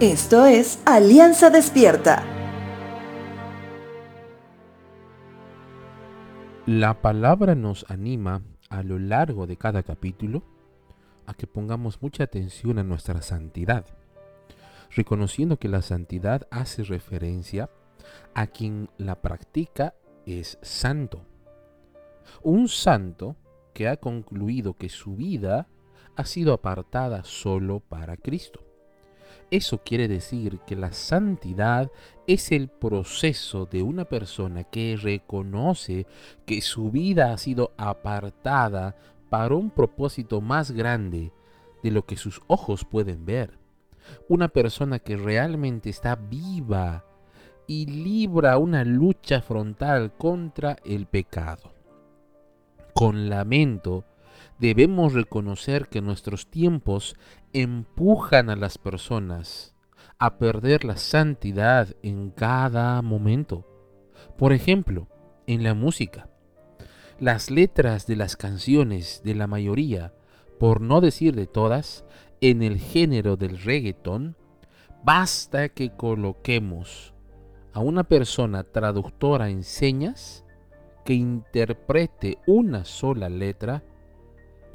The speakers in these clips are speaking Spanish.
Esto es Alianza Despierta. La palabra nos anima a lo largo de cada capítulo a que pongamos mucha atención a nuestra santidad, reconociendo que la santidad hace referencia a quien la practica es santo. Un santo que ha concluido que su vida ha sido apartada solo para Cristo. Eso quiere decir que la santidad es el proceso de una persona que reconoce que su vida ha sido apartada para un propósito más grande de lo que sus ojos pueden ver. Una persona que realmente está viva y libra una lucha frontal contra el pecado. Con lamento, debemos reconocer que nuestros tiempos empujan a las personas a perder la santidad en cada momento. Por ejemplo, en la música. Las letras de las canciones de la mayoría, por no decir de todas, en el género del reggaeton, basta que coloquemos a una persona traductora en señas que interprete una sola letra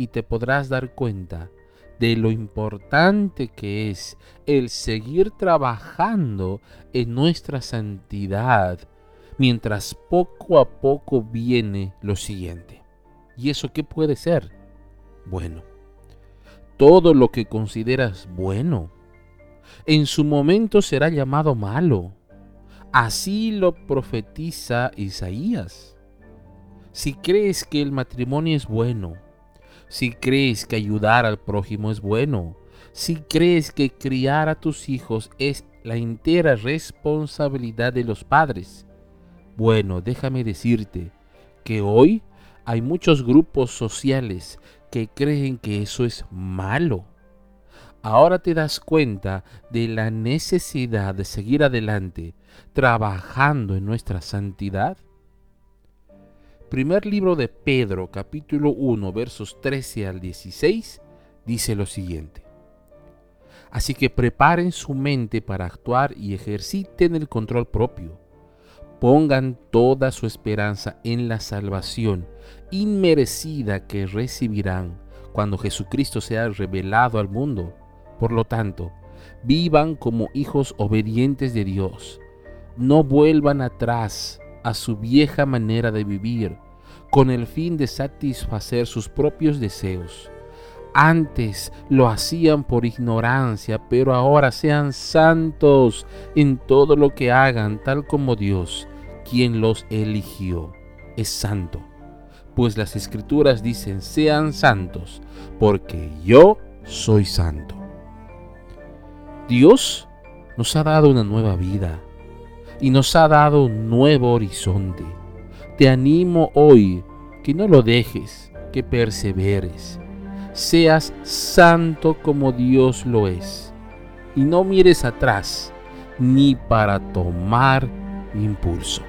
y te podrás dar cuenta de lo importante que es el seguir trabajando en nuestra santidad mientras poco a poco viene lo siguiente. ¿Y eso qué puede ser? Bueno, todo lo que consideras bueno, en su momento será llamado malo. Así lo profetiza Isaías. Si crees que el matrimonio es bueno, si crees que ayudar al prójimo es bueno, si crees que criar a tus hijos es la entera responsabilidad de los padres, bueno, déjame decirte que hoy hay muchos grupos sociales que creen que eso es malo. Ahora te das cuenta de la necesidad de seguir adelante trabajando en nuestra santidad. Primer libro de Pedro, capítulo 1, versos 13 al 16, dice lo siguiente. Así que preparen su mente para actuar y ejerciten el control propio. Pongan toda su esperanza en la salvación inmerecida que recibirán cuando Jesucristo sea revelado al mundo. Por lo tanto, vivan como hijos obedientes de Dios. No vuelvan atrás a su vieja manera de vivir con el fin de satisfacer sus propios deseos. Antes lo hacían por ignorancia, pero ahora sean santos en todo lo que hagan, tal como Dios, quien los eligió, es santo. Pues las escrituras dicen, sean santos, porque yo soy santo. Dios nos ha dado una nueva vida y nos ha dado un nuevo horizonte. Te animo hoy que no lo dejes, que perseveres. Seas santo como Dios lo es. Y no mires atrás ni para tomar impulso.